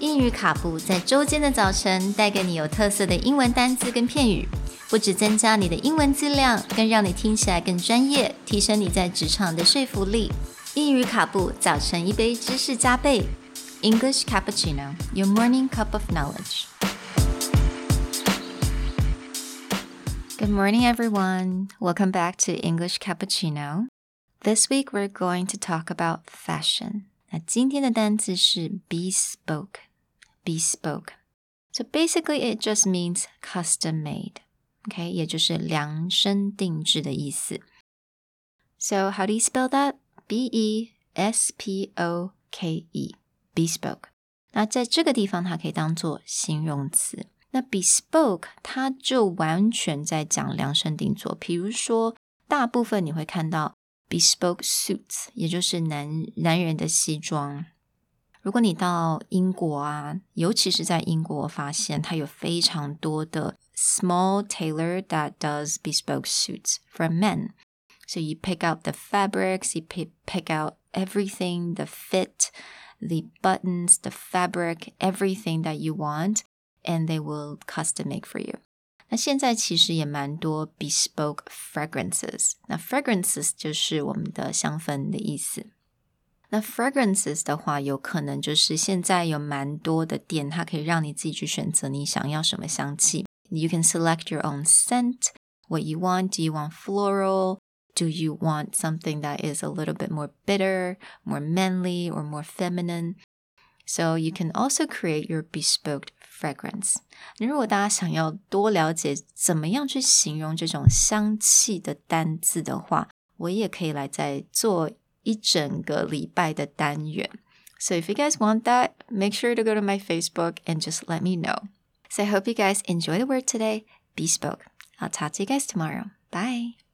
英语卡布在周间的早晨带给你有特色的英文单词跟片语，不止增加你的英文质量，更让你听起来更专业，提升你在职场的说服力。英语卡布早晨一杯知识加倍，English cappuccino, your morning cup of knowledge. Good morning, everyone. Welcome back to English Cappuccino. This week we're going to talk about fashion. 那今天的单词是 bespoke. Bespoke. So basically, it just means custom made. Okay, 也就是量身定制的意思。So how do you spell that? B E S P O K E. Bespoke. 那在这个地方，它可以当做形容词。那 bespoke 它就完全在讲量身定做，比如说大部分你会看到 bespoke suits，也就是男男人的西装。 如果你到英国啊，尤其是在英国，发现它有非常多的 small tailor that does bespoke suits for men. So you pick out the fabrics, you pick pick out everything, the fit, the buttons, the fabric, everything that you want and they will custom make for you. 那现在其实也蛮多 bespoke fragrances。那 fragrances 就是我们的香氛的意思。 那 fragrances 的话，有可能就是现在有蛮多的店，它可以让你自己去选择你想要什么香气。You can select your own scent, what you want. Do you want floral? Do you want something that is a little bit more bitter, more manly, or more feminine? So you can also create your bespoke fragrance。如果大家想要多了解怎么样去形容这种香气的单字的话，我也可以来再做 一整个礼拜的单元。So if you guys want that, make sure to go to my Facebook and just let me know. So I hope you guys enjoy the word today. Bespoke. I'll talk to you guys tomorrow. Bye.